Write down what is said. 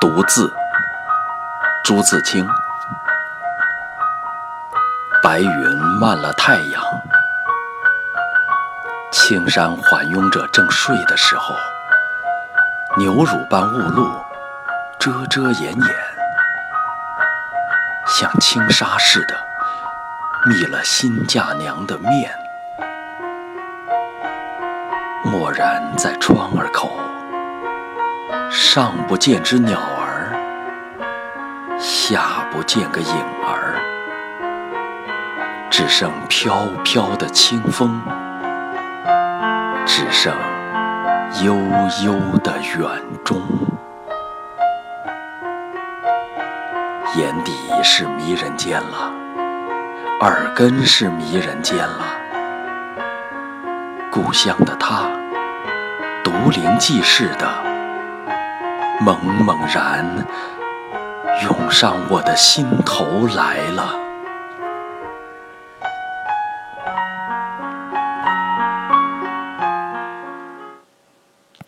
独自，朱自清。白云漫了太阳，青山缓拥着正睡的时候，牛乳般雾露，遮遮掩掩，像轻纱似的密了新嫁娘的面。蓦然在窗儿口，上不见只鸟儿，下不见个影儿，只剩飘飘的清风，只剩悠悠的远钟。眼底是迷人间了，耳根是迷人间了。故乡的他，独灵记似的，猛猛然涌上我的心头来了。